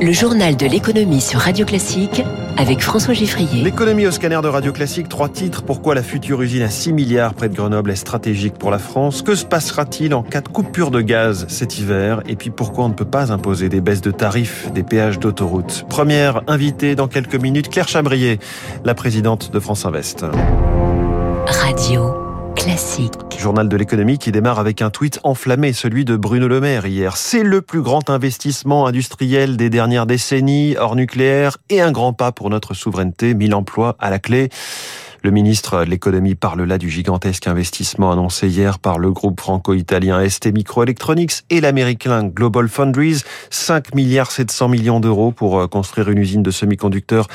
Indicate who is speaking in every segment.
Speaker 1: Le journal de l'économie sur Radio Classique avec François Giffrier.
Speaker 2: L'économie au scanner de Radio Classique, trois titres. Pourquoi la future usine à 6 milliards près de Grenoble est stratégique pour la France? Que se passera-t-il en cas de coupure de gaz cet hiver? Et puis pourquoi on ne peut pas imposer des baisses de tarifs des péages d'autoroute Première invitée dans quelques minutes, Claire Chabrier, la présidente de France Invest.
Speaker 1: Radio classique.
Speaker 2: Journal de l'économie qui démarre avec un tweet enflammé, celui de Bruno Le Maire hier. C'est le plus grand investissement industriel des dernières décennies, hors nucléaire, et un grand pas pour notre souveraineté, 1000 emplois à la clé. Le ministre de l'économie parle là du gigantesque investissement annoncé hier par le groupe franco-italien ST Microelectronics et l'américain Global Foundries, 5 milliards 700 millions d'euros pour euh, construire une usine de semi-conducteurs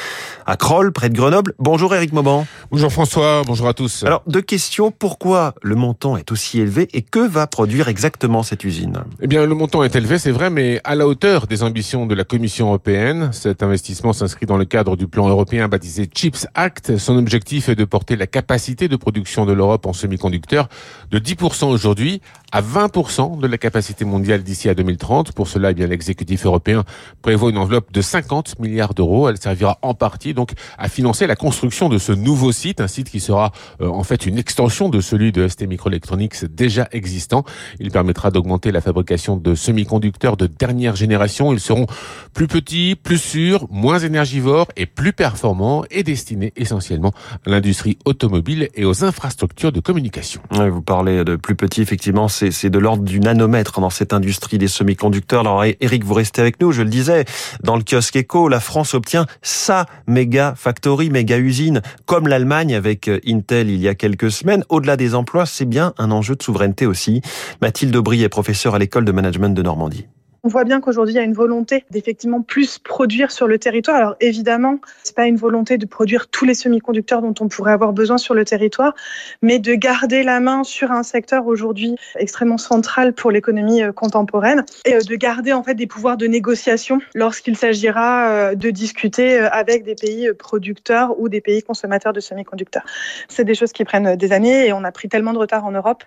Speaker 2: à Kroll, près de Grenoble. Bonjour Eric Mauban.
Speaker 3: Bonjour François, bonjour à tous.
Speaker 2: Alors, deux questions. Pourquoi le montant est aussi élevé et que va produire exactement cette usine?
Speaker 3: Eh bien, le montant est élevé, c'est vrai, mais à la hauteur des ambitions de la Commission européenne. Cet investissement s'inscrit dans le cadre du plan européen baptisé CHIPS Act. Son objectif est de porter la capacité de production de l'Europe en semi-conducteurs de 10% aujourd'hui à 20% de la capacité mondiale d'ici à 2030. Pour cela, eh bien, l'exécutif européen prévoit une enveloppe de 50 milliards d'euros. Elle servira en partie donc à financer la construction de ce nouveau site, un site qui sera euh, en fait une extension de celui de ST Microelectronics déjà existant. Il permettra d'augmenter la fabrication de semi-conducteurs de dernière génération. Ils seront plus petits, plus sûrs, moins énergivores et plus performants et destinés essentiellement à l'industrie automobile et aux infrastructures de communication.
Speaker 2: Vous parlez de plus petits, effectivement, c'est de l'ordre du nanomètre dans cette industrie des semi-conducteurs. Alors Eric, vous restez avec nous, je le disais, dans le kiosque Eco, la France obtient sa méga factory, méga usine, comme l'Allemagne avec euh, Intel il y a quelques semaines. Au-delà des emplois, c'est bien un enjeu de souveraineté aussi. Mathilde Aubry est professeure à l'école de management de Normandie.
Speaker 4: On voit bien qu'aujourd'hui, il y a une volonté d'effectivement plus produire sur le territoire. Alors évidemment, c'est pas une volonté de produire tous les semi-conducteurs dont on pourrait avoir besoin sur le territoire, mais de garder la main sur un secteur aujourd'hui extrêmement central pour l'économie euh, contemporaine et euh, de garder en fait des pouvoirs de négociation lorsqu'il s'agira euh, de discuter avec des pays producteurs ou des pays consommateurs de semi-conducteurs. C'est des choses qui prennent des années et on a pris tellement de retard en Europe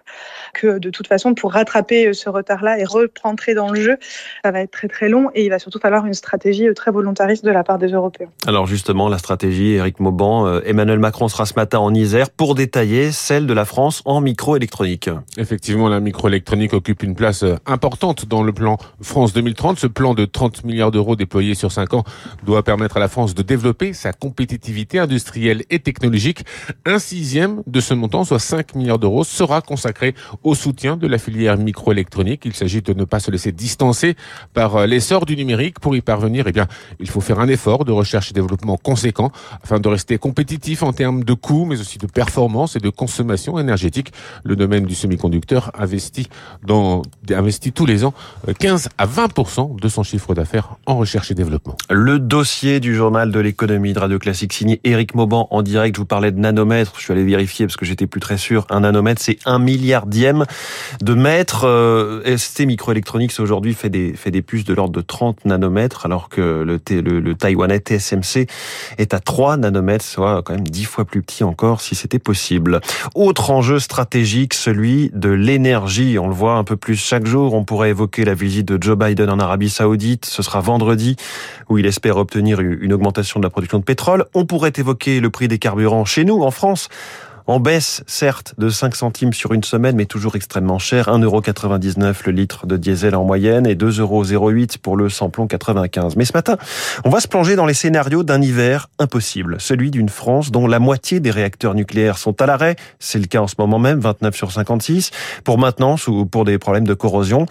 Speaker 4: que de toute façon, pour rattraper ce retard-là et rentrer dans le jeu, ça va être très très long et il va surtout falloir une stratégie euh, très volontariste de la part des Européens.
Speaker 2: Alors justement, la stratégie, Eric Mauban, euh, Emmanuel Macron sera ce matin en Isère pour détailler celle de la France en microélectronique.
Speaker 3: Effectivement, la microélectronique occupe une place euh, importante dans le plan France 2030. Ce plan de 30 milliards d'euros déployé sur 5 ans doit permettre à la France de développer sa compétitivité industrielle et technologique. Un sixième de ce montant, soit 5 milliards d'euros, sera consacré au soutien de la filière microélectronique. Il s'agit de ne pas se laisser distancer par euh, l'essor du numérique. Pour y parvenir, eh bien, il faut faire un effort de recherche et développement conséquent afin de rester compétitif en termes de coûts, mais aussi de performance et de consommation énergétique. Le domaine du semi-conducteur investit dans, investit tous les ans 15 euh, à 20% de son chiffre d'affaires en recherche et développement.
Speaker 2: Le dossier du journal de l'économie de Radio Classique signé Eric Mauban en direct. Je vous parlais de nanomètres. Je suis allé vérifier parce que j'étais plus très sûr. Un nanomètre, c'est un milliardième de mètre. Euh, ST Microelectronics aujourd'hui fait des fait des puces de l'ordre de 30 nanomètres, alors que le, le, taïwanais TSMC est à 3 nanomètres, soit quand même 10 fois plus petit encore si c'était possible. Autre enjeu stratégique, celui de l'énergie. On le voit un peu plus chaque jour. On pourrait évoquer la visite de Joe Biden en Arabie Saoudite. Ce sera vendredi où il espère obtenir une augmentation de la production de pétrole. On pourrait évoquer le prix des carburants chez nous, en France en baisse, certes, de 5 centimes sur une semaine, mais toujours extrêmement cher. 1,99€ le litre de diesel en moyenne et 2,08€ pour le samplon 95. Mais ce matin, on va se plonger dans les scénarios d'un hiver impossible. Celui d'une France dont la moitié des réacteurs nucléaires sont à l'arrêt. C'est le cas en ce moment même, 29 sur 56, pour maintenance ou pour des problèmes de corrosion.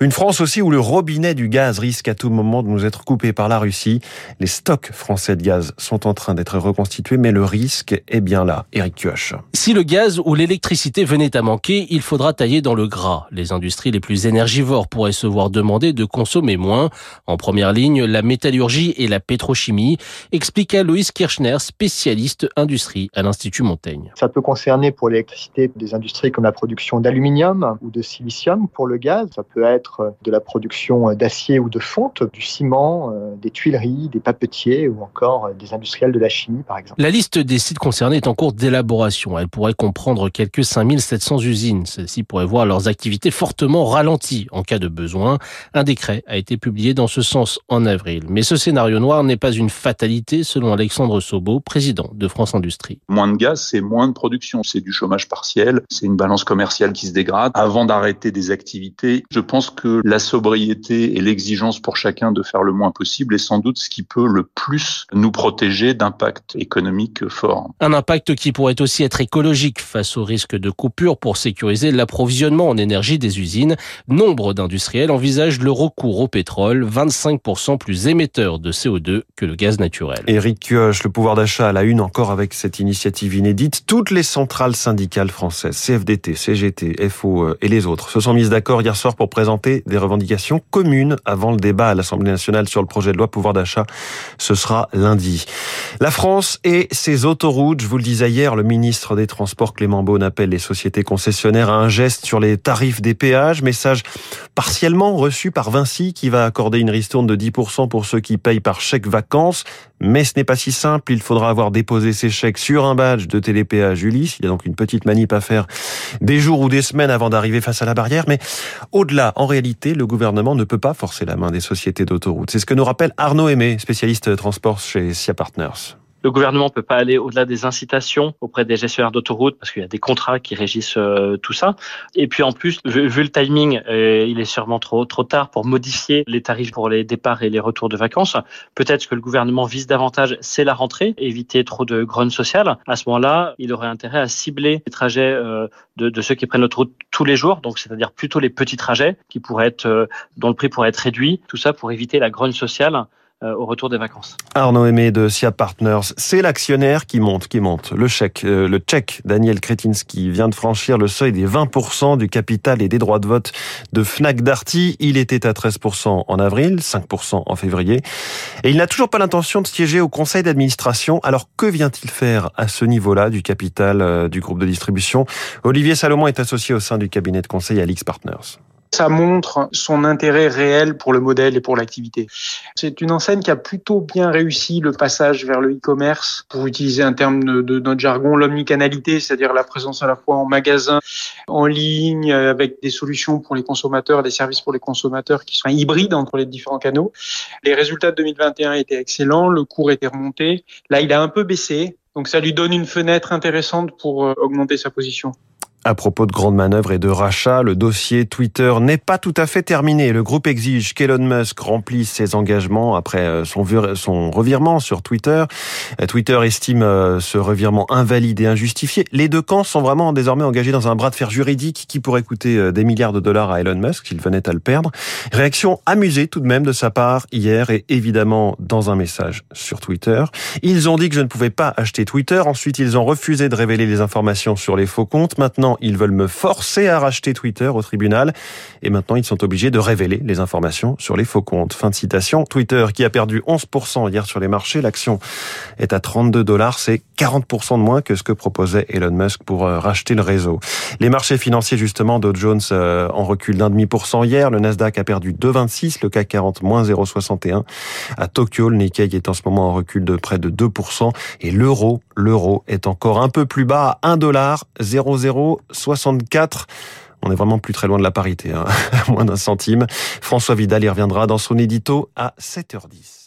Speaker 2: Une France aussi où le robinet du gaz risque à tout moment de nous être coupé par la Russie. Les stocks français de gaz sont en train d'être reconstitués, mais le risque est bien là. Eric Kioch.
Speaker 5: Si le gaz ou l'électricité venait à manquer, il faudra tailler dans le gras. Les industries les plus énergivores pourraient se voir demander de consommer moins. En première ligne, la métallurgie et la pétrochimie, expliqua Loïs Kirchner, spécialiste industrie à l'Institut Montaigne.
Speaker 6: Ça peut concerner pour l'électricité des industries comme la production d'aluminium ou de silicium. Pour le gaz, ça peut être de la production d'acier ou de fonte, du ciment, euh, des tuileries, des papetiers ou encore des industriels de la chimie par exemple.
Speaker 5: La liste des sites concernés est en cours d'élaboration Elle pourrait comprendre quelques 5700 usines. Celles-ci pourraient voir leurs activités fortement ralenties en cas de besoin. Un décret a été publié dans ce sens en avril. Mais ce scénario noir n'est pas une fatalité selon Alexandre Sobo, président de France Industrie.
Speaker 7: Moins de gaz, c'est moins de production. C'est du chômage partiel, c'est une balance commerciale qui se dégrade. Avant d'arrêter des activités, je pense que la sobriété et l'exigence pour chacun de faire le moins possible est sans doute ce qui peut le plus nous protéger d'impact économique fort.
Speaker 5: Un impact qui pourrait aussi être écologique face au risque de coupure pour sécuriser l'approvisionnement en énergie des usines. Nombre d'industriels envisagent le recours au pétrole, 25% plus émetteur de CO2 que le gaz naturel.
Speaker 2: Éric Kioch, le pouvoir d'achat à la une encore avec cette initiative inédite. Toutes les centrales syndicales françaises, CFDT, CGT, FO euh, et les autres, se sont mises d'accord hier soir pour présenter des revendications communes avant le débat à l'Assemblée nationale sur le projet de loi pouvoir d'achat. Ce sera lundi. La France et ses autoroutes, je vous le disais hier, le ministre des Transports Clément Beaune appelle les sociétés concessionnaires à un geste sur les tarifs des péages, message partiellement reçu par Vinci qui va accorder une ristourne de 10% pour ceux qui payent par chèque vacances. Mais ce n'est pas si simple, il faudra avoir déposé ces chèques sur un badge de télépéage Ulysse. Il y a donc une petite manip à faire des jours ou des semaines avant d'arriver face à la barrière. Mais au-delà, en réalité, le gouvernement ne peut pas forcer la main des sociétés d'autoroutes. C'est ce que nous rappelle Arnaud Aimé, spécialiste transport chez SIA Partners.
Speaker 8: Le gouvernement ne peut pas aller au-delà des incitations auprès des gestionnaires d'autoroutes parce qu'il y a des contrats qui régissent euh, tout ça. Et puis en plus, vu, le timing, euh, il est sûrement trop trop tard pour modifier les tarifs pour les départs et les retours de vacances. Peut-être que le gouvernement vise davantage, c'est la rentrée, éviter trop de grogne sociale. À ce moment-là, il aurait intérêt à cibler les trajets euh, de, de, ceux qui prennent l'autoroute tous les jours, donc c'est-à-dire plutôt les petits trajets qui pourraient être, dont le prix pourrait être réduit. Tout ça pour éviter la grogne sociale euh, au retour des vacances.
Speaker 2: Arnaud Aimé de SIA Partners, c'est l'actionnaire qui monte, qui monte. Le chèque, euh, le tchèque Daniel Kretinsky vient de franchir le seuil des 20% du capital et des droits de vote de Fnac Darty. Il était à 13% en avril, 5% en février. Et il n'a toujours pas l'intention de siéger au conseil d'administration. Alors que vient-il faire à ce niveau-là du capital euh, du groupe de distribution? Olivier Salomon est associé au sein du cabinet de conseil Alix Partners
Speaker 9: ça montre son intérêt réel pour le modèle et pour l'activité. C'est une enseigne qui a plutôt bien réussi le passage vers le e-commerce, pour utiliser un terme de, notre jargon, l'omnicanalité, c'est-à-dire la présence à la fois en magasin, en ligne, avec des solutions pour les consommateurs, des services pour les consommateurs qui sont hybrides entre les différents canaux. Les résultats de 2021 étaient excellents, le cours était remonté. Là, il a un peu baissé, donc ça lui donne une fenêtre intéressante pour euh, augmenter sa position.
Speaker 2: À propos de grandes manœuvres et de rachats, le dossier Twitter n'est pas tout à fait terminé. Le groupe exige qu'Elon Musk remplisse ses engagements après euh, son, son revirement sur Twitter. Euh, Twitter estime euh, ce revirement invalide et injustifié. Les deux camps sont vraiment désormais engagés dans un bras de fer juridique qui pourrait coûter des milliards de dollars à Elon Musk s'il venait à le perdre. Réaction amusée tout de même de sa part hier et évidemment dans un message sur Twitter. Ils ont dit que je ne pouvais pas acheter Twitter. Ensuite, ils ont refusé de révéler les informations sur les faux comptes. Maintenant, ils veulent me forcer à racheter Twitter au tribunal. Et maintenant, ils sont obligés de révéler les informations sur les faux comptes. Fin de citation. Twitter, qui a perdu 11% hier sur les marchés, l'action est à 32 dollars. C'est 40% de moins que ce que proposait Elon Musk pour euh, racheter le réseau. Les marchés financiers, justement, Dow Jones euh, en recul d'un demi pour cent hier. Le Nasdaq a perdu 2,26, le CAC 40 moins 0,61. À Tokyo, le Nikkei est en ce moment en recul de près de 2%. Et l'euro, l'euro est encore un peu plus bas à 1 dollar 0,0 64. On est vraiment plus très loin de la parité, hein. moins d'un centime. François Vidal y reviendra dans son édito à 7h10.